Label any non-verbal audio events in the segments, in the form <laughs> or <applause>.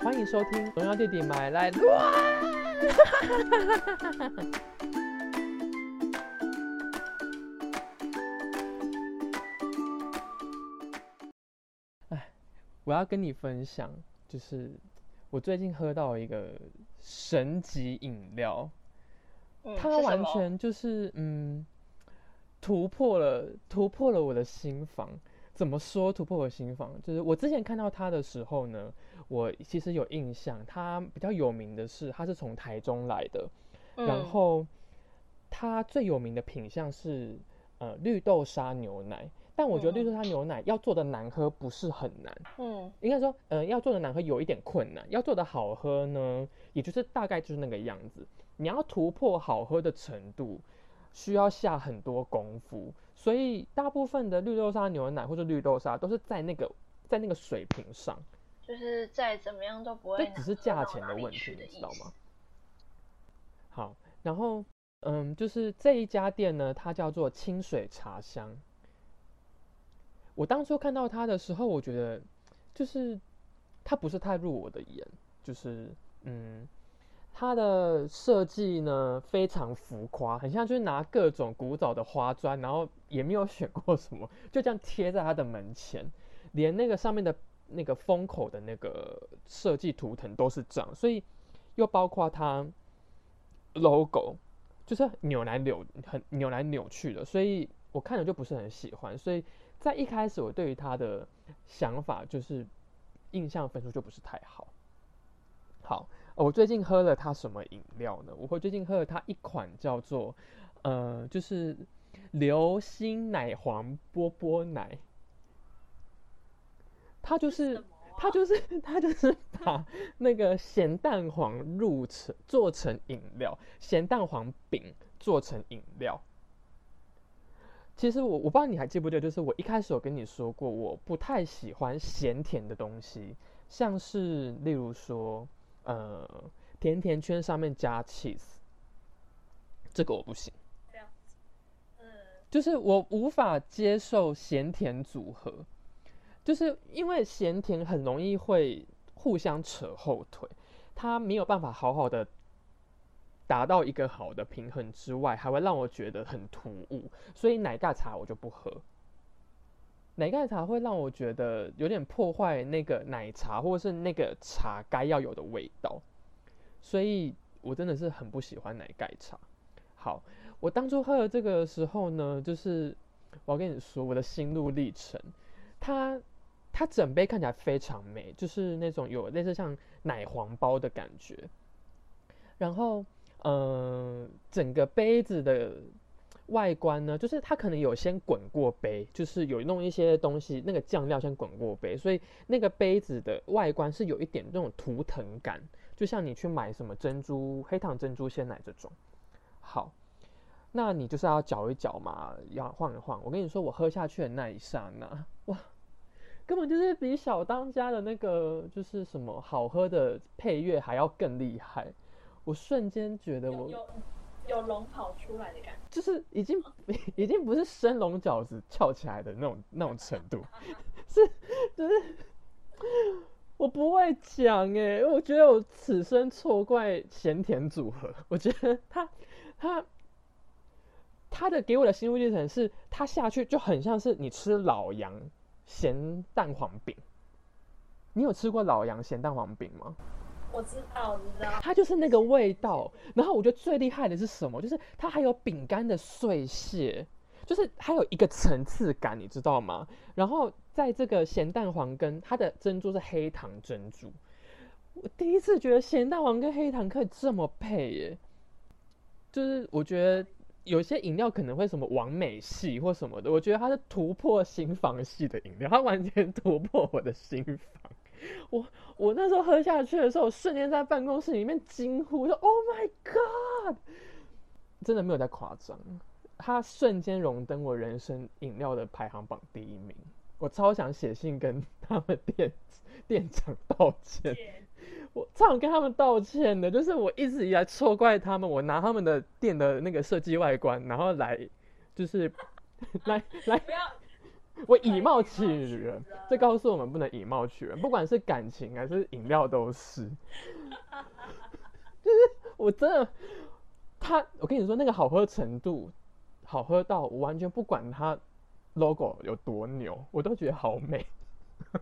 欢迎收听《荣耀弟弟买来乱》。<laughs> 哎，我要跟你分享，就是我最近喝到一个神级饮料，嗯它完全就是嗯，突破了突破了我的心房。怎么说突破我的心房？就是我之前看到他的时候呢，我其实有印象，他比较有名的是他是从台中来的，然嗯后他最有名的品相是呃绿豆沙牛奶，但我觉得绿豆沙牛奶要做的难喝不是很难，嗯。应该说呃要做的难喝有一点困难，要做的好喝呢，也就是大概就是那个样子。你要突破好喝的程度，需要下很多功夫，所以大部分的绿豆沙牛奶或者绿豆沙都是在那个在那个水平上，就是再怎么样都不会这只是价钱的问题，你知道吗？？好，然后嗯，就是这一家店呢，它叫做清水茶香。我当初看到它的时候，我觉得就是它不是太入我的眼，就是嗯，它的设计呢非常浮夸，很像就是拿各种古早的花砖，然后也没有选过什么，就这样贴在它的门前，连那个上面的那个封口的那个设计图腾都是这样，所以又包括它 logo，就是扭来扭很扭来扭去的，所以我看了就不是很喜欢，所以在一开始我对于它的想法就是印象分数就不是太好。好，呃我最近喝了它什么饮料呢？我会最近喝了它一款叫做呃，就是流心奶黄波波奶，它就是它就是它就是把那个咸蛋黄入成做成饮料，咸蛋黄饼做成饮料。其实我我不知道你还记不记得，就是我一开始有跟你说过，我不太喜欢咸甜的东西，像是例如说，呃，甜甜圈上面加 cheese，这个我不行。这样子，嗯。就是我无法接受咸甜组合，就是因为咸甜很容易会互相扯后腿，它没有办法好好的达到一个好的平衡之外，还会让我觉得很突兀，所以奶盖茶我就不喝。奶盖茶会让我觉得有点破坏那个奶茶或者是那个茶该要有的味道，所以我真的是很不喜欢奶盖茶。好，我当初喝了这个的时候呢，就是我要跟你说我的心路历程，它它整杯看起来非常美，就是那种有类似像奶黄包的感觉，然后嗯、整个杯子的外观呢，就是它可能有先滚过杯，就是有弄一些东西，那个酱料先滚过杯，所以那个杯子的外观是有一点那种图腾感，就像你去买什么珍珠黑糖珍珠鲜奶这种。好，那你就是要搅一搅嘛，要晃一晃。我跟你说，我喝下去的那一刹那，哇，根本就是比小当家的那个就是什么好喝的配乐还要更厉害。我瞬间觉得我有龙跑出来的感觉。就是已经 <laughs> 已经不是生龙饺子翘起来的那种那种程度，<laughs> 是就是我不会讲哎，我觉得我此生错怪咸甜组合，我觉得他他他的给我的心路历程是，他下去就很像是你吃老杨咸蛋黄饼。你有吃过老杨咸蛋黄饼吗？我知道，我知道。它就是那个味道。然后我觉得最厉害的是什么？就是它还有饼干的碎屑，就是还有一个层次感，你知道吗？然后在这个咸蛋黄跟它的珍珠是黑糖珍珠，我第一次觉得咸蛋黄跟黑糖可以这么配耶。就是我觉得有些饮料可能会什么完美系或什么的，我觉得它是突破心房系的饮料，它完全突破我的心房。我我那时候喝下去的时候，我瞬间在办公室里面惊呼说：“Oh my god！” 真的没有在夸张，它瞬间荣登我人生饮料的排行榜第一名。我超想写信跟他们店店长道歉，我超想跟他们道歉的，就是我一直以来错怪他们，我拿他们的店的那个设计外观，然后来就是 <laughs> 来来不要我以貌取人，这告诉我们不能以貌取人，不管是感情还是饮料都是。<laughs> 就是我真的，他，我跟你说那个好喝程度，好喝到我完全不管它 logo 有多牛，我都觉得好美。<laughs>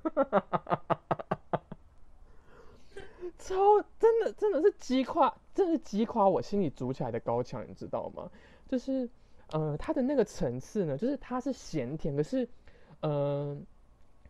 超真的真的是击垮，真是击垮我心里筑起来的高墙，你知道吗？就是呃，它的那个层次呢，就是它是咸甜，可是呃，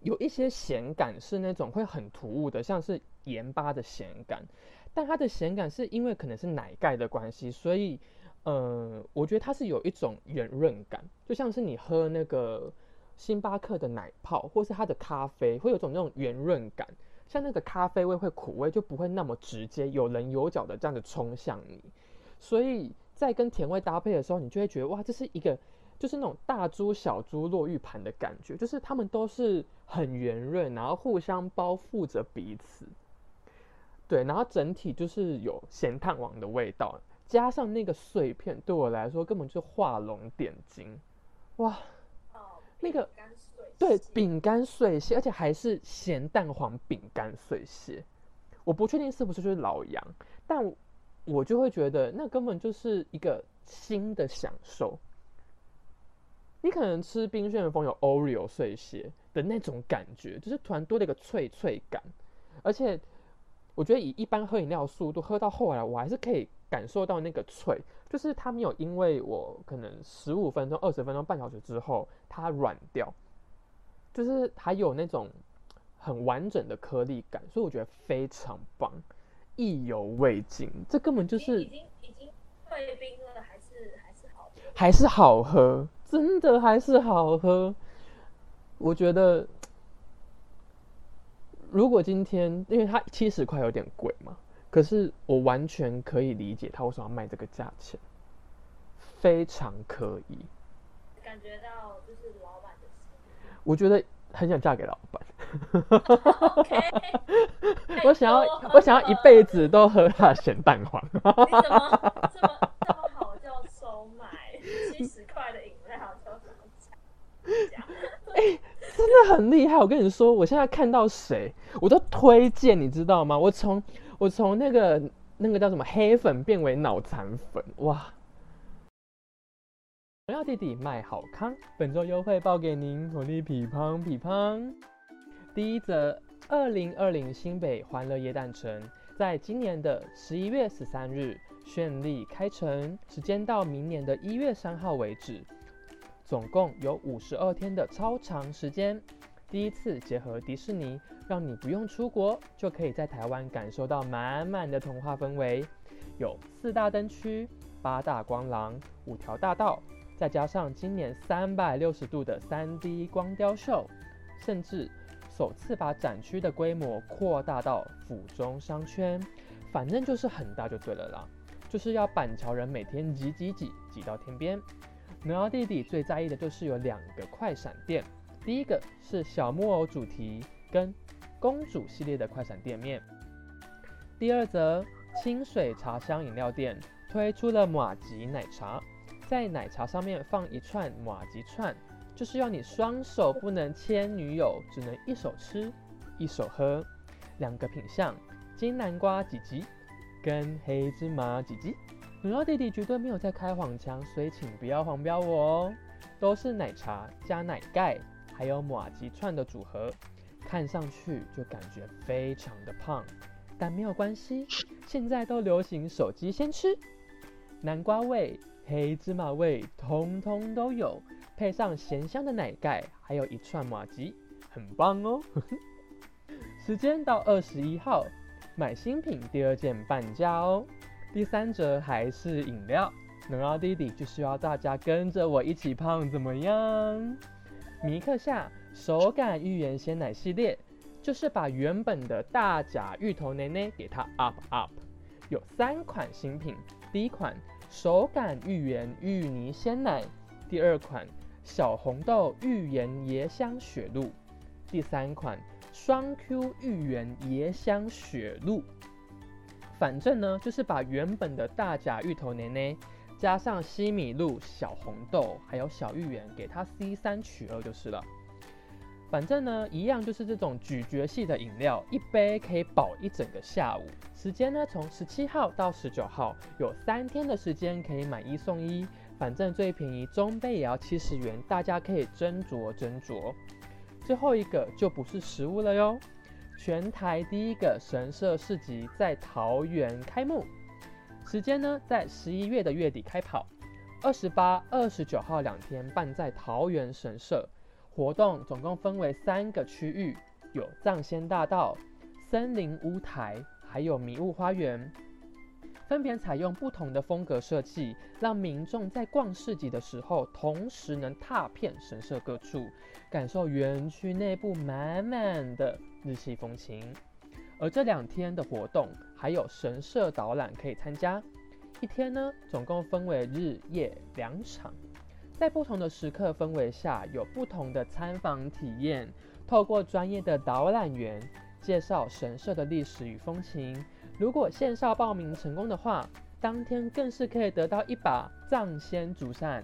有一些咸感是那种会很突兀的，像是盐巴的咸感。但它的咸感是因为可能是奶盖的关系，所以呃，我觉得它是有一种圆润感，就像是你喝那个星巴克的奶泡，或是它的咖啡，会有种那种圆润感。像那个咖啡味会苦味就不会那么直接，有棱有角的这样子冲向你，所以在跟甜味搭配的时候，你就会觉得哇，这是一个就是那种大珠小珠落玉盘的感觉，就是它们都是很圆润，然后互相包覆着彼此，对，然后整体就是有咸蛋黄的味道，加上那个碎片，对我来说根本就画龙点睛，哇，哦那个。对，饼干碎屑，而且还是咸蛋黄饼干碎屑。我不确定是不是就是老杨，但我就会觉得那根本就是一个新的享受。你可能吃冰旋风有 Oreo 碎屑的那种感觉，就是突然多了一个脆脆感。而且我觉得以一般喝饮料速度喝到后来，我还是可以感受到那个脆，就是它没有因为我可能十五分钟、二十分钟、半小时之后它软掉。就是还有那种很完整的颗粒感，所以我觉得非常棒，意犹未尽。这根本就是已经已经退冰了，还是还是好，还是好喝，真的还是好喝。我觉得，如果今天因为它七十块有点贵嘛，可是我完全可以理解他为什么要卖这个价钱，非常可以。感觉到就是老板。我觉得很想嫁给老板，<laughs> 我想要我想要一辈子都喝他的咸蛋黄。<laughs> 你怎么这么这么好就收买？七十块的饮料就这样哎，真的很厉害！我跟你说，我现在看到谁我都推荐，你知道吗？我从我从那个那个叫什么黑粉变为脑残粉，哇！荣耀弟弟卖好康，本周优惠报给您，火力匹乓匹乓。第一则，二零二零新北欢乐夜诞城，在今年的十一月十三日绚丽开城，时间到明年的一月三号为止，总共有五十二天的超长时间。第一次结合迪士尼，让你不用出国，就可以在台湾感受到满满的童话氛围。有四大灯区、八大光廊、五条大道。再加上今年三百六十度的三 D 光雕秀，甚至首次把展区的规模扩大到府中商圈，反正就是很大就对了啦。就是要板桥人每天挤挤挤挤到天边。牛妖弟弟最在意的就是有两个快闪店，第一个是小木偶主题跟公主系列的快闪店面，第二则清水茶香饮料店推出了马吉奶茶。在奶茶上面放一串马吉串，就是要你双手不能牵女友，只能一手吃一手喝。两个品相：金南瓜几吉跟黑芝麻几吉。女妖弟弟绝对没有在开黄腔，所以请不要黄标我哦。都是奶茶加奶盖，还有马吉串的组合，看上去就感觉非常的胖，但没有关系，现在都流行手机先吃。南瓜味。黑芝麻味通通都有，配上咸香的奶盖，还有一串马吉，很棒哦。<laughs> 时间到二十一号，买新品第二件半价哦。第三折还是饮料，能让弟弟就需要大家跟着我一起胖，怎么样？米克夏手感芋圆鲜奶系列，就是把原本的大甲芋头奶奶给它 up up，有三款新品，第一款。手感芋圆芋泥鲜奶，第二款小红豆芋圆椰香雪露，第三款双 Q 芋圆椰香雪露。反正呢，就是把原本的大甲芋头奶奶加上西米露、小红豆还有小芋圆，给它 C 三取二就是了。反正呢，一样就是这种咀嚼系的饮料，一杯可以饱一整个下午。时间呢，从十七号到十九号，有三天的时间可以买一送一。反正最便宜中杯也要七十元，大家可以斟酌斟酌。最后一个就不是食物了哟，全台第一个神社市集在桃园开幕，时间呢在十一月的月底开跑，二十八、二十九号两天办在桃园神社。活动总共分为三个区域，有藏仙大道、森林屋台，还有迷雾花园，分别采用不同的风格设计，让民众在逛市集的时候，同时能踏遍神社各处，感受园区内部满满的日系风情。而这两天的活动还有神社导览可以参加，一天呢总共分为日夜两场。在不同的时刻氛围下，有不同的参访体验。透过专业的导览员介绍神社的历史与风情。如果线上报名成功的话，当天更是可以得到一把藏仙竹扇。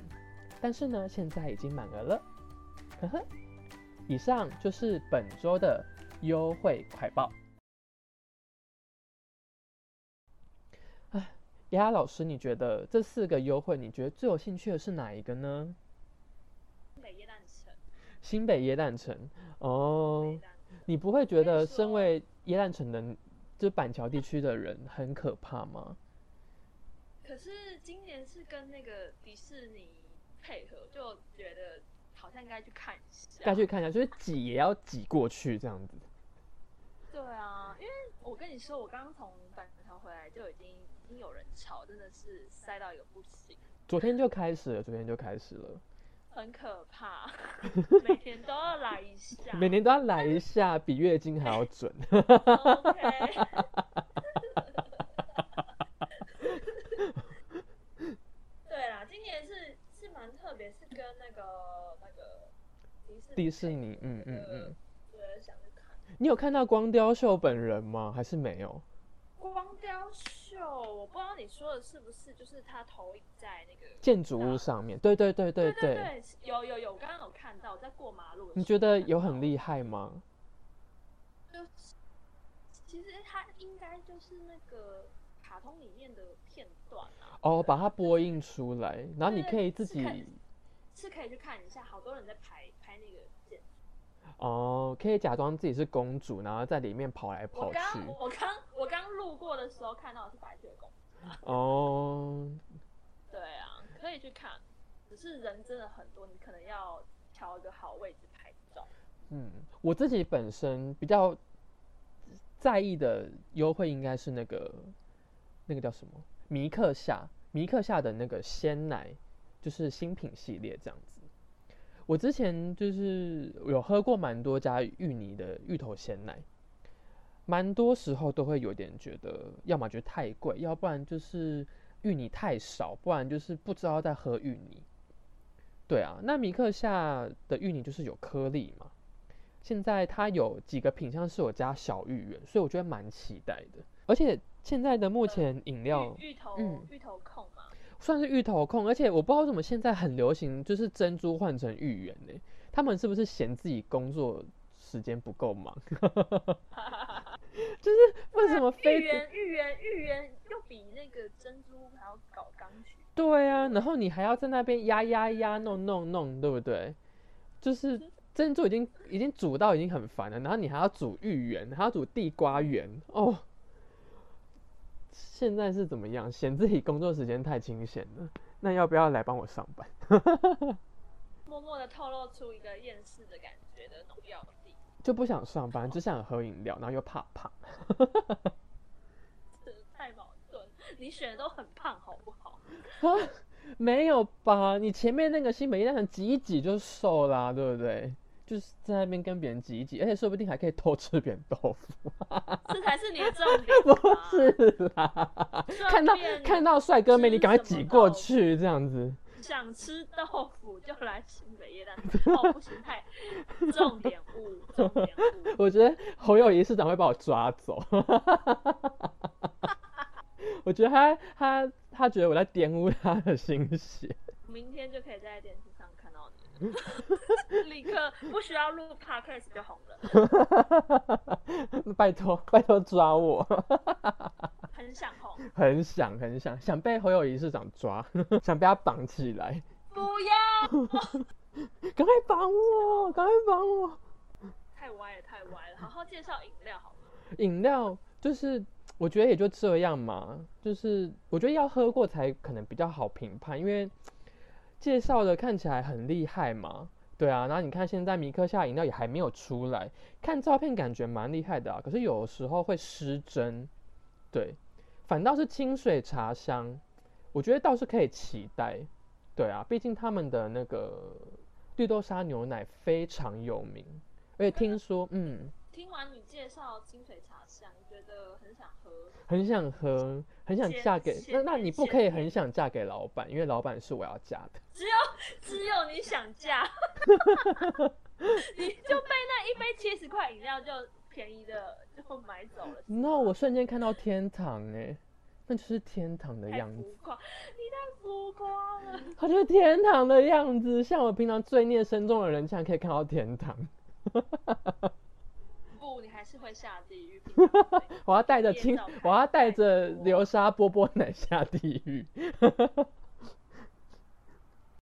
但是呢，现在已经满额了。呵呵。以上就是本周的优惠快报。哎丫丫老师，你觉得这四个优惠，你觉得最有兴趣的是哪一个呢？新北耶诞城。新北耶诞城哦，你不会觉得身为耶诞城的，就板桥地区的人很可怕吗？可是今年是跟那个迪士尼配合，就觉得好像应该去看一下。该去看一下，就是挤也要挤过去这样子。对啊，因为我跟你说，我刚刚从板桥回来就已经已经。有人吵，真的是塞到一个不行。昨天就开始了，昨天就开始了，很可怕。<laughs> 每天都要来一下，每年都要来一下，比月经还要准。对啦，今年是是蛮特别，是跟那个那个迪士尼，嗯嗯嗯，对。你有看到光雕秀本人吗？还是没有？光雕秀，我不知道你说的是不是，就是他投影在那个建筑物上面。对对对对对对，有有有，刚刚有看到在过马路。你觉得有很厉害吗？就其实他应该就是那个卡通里面的片段啊。哦，把它播映出来，然后你可以自己是可以去看一下，好多人在拍拍那个建哦，可以假装自己是公主，然后在里面跑来跑去。我刚我刚路过的时候看到的是白雪公主。哦，<laughs> 对啊，可以去看，只是人真的很多，你可能要挑一个好位置拍照。嗯，我自己本身比较在意的优惠应该是那个那个叫什么米克夏米克夏的那个鲜奶，就是新品系列这样子。我之前就是有喝过蛮多家芋泥的芋头鲜奶。蛮多时候都会有点觉得，要么觉得太贵，要不然就是芋泥太少，不然就是不知道在喝芋泥。对啊，那米克夏的芋泥就是有颗粒嘛。现在它有几个品相是我加小芋圆，所以我觉得蛮期待的。而且现在的目前饮料，芋头，嗯，芋头控嘛，算是芋头控。而且我不知道为什么现在很流行，就是珍珠换成芋圆呢？他们是不是嫌自己工作时间不够忙？<laughs> 就是 <laughs> 为什么芋圆芋圆芋圆又比那个珍珠还要搞钢琴？对啊，然后你还要在那边压压压弄弄弄，对不对？就是珍珠已经已经煮到已经很烦了，然后你还要煮芋圆，还要煮地瓜圆哦。现在是怎么样？嫌自己工作时间太清闲了？那要不要来帮我上班？<laughs> 默默的透露出一个厌世的感觉的农药。就不想上班，只想喝饮料，然后又怕胖，<laughs> 太矛盾。你选的都很胖，好不好？啊，<laughs> 没有吧？你前面那个新北一蛋挤一挤就瘦啦，对不对？就是在那边跟别人挤一挤，而且说不定还可以偷吃别人豆腐。这才是你的重点。<laughs> 不是啦，看到看到帅哥美女，赶快挤过去，这样子。想吃豆腐就来新北夜蛋，哦不行，太 <laughs> 重点物，重点物。我觉得侯友谊市长会把我抓走。<laughs> 我觉得他他他觉得我在玷污他的心血。明天就可以在电视上。<laughs> 立刻不需要录 podcast 就红了，<laughs> 拜托拜托抓我，<laughs> 很想红。很想很想想被侯友谊市长抓，想被他绑起来，不要，赶快绑我，赶快绑我。太歪了，太歪了。好好介绍饮料好吗。饮料就是我觉得也就这样嘛，就是我觉得要喝过才可能比较好评判，因为介绍的看起来很厉害嘛，对啊，然后你看现在米克夏饮料也还没有出来，看照片感觉蛮厉害的啊，可是有时候会失真，对，反倒是清水茶香，我觉得倒是可以期待，对啊，毕竟他们的那个绿豆沙牛奶非常有名，而且听说，嗯。听完你介绍清水茶香，觉得很想喝，很想喝，很想嫁给那那你不可以很想嫁给老板，因为老板是我要嫁的。只有只有你想嫁，<laughs> 你就被那一杯七十块饮料就便宜的就买走了。那我瞬间看到天堂哎，那就是天堂的样子。你太浮夸了。它就是天堂的样子，像我平常罪孽深重的人，竟然可以看到天堂。你还是会下地狱。<laughs> 我要带着清，我要带着流沙波波奶下地狱。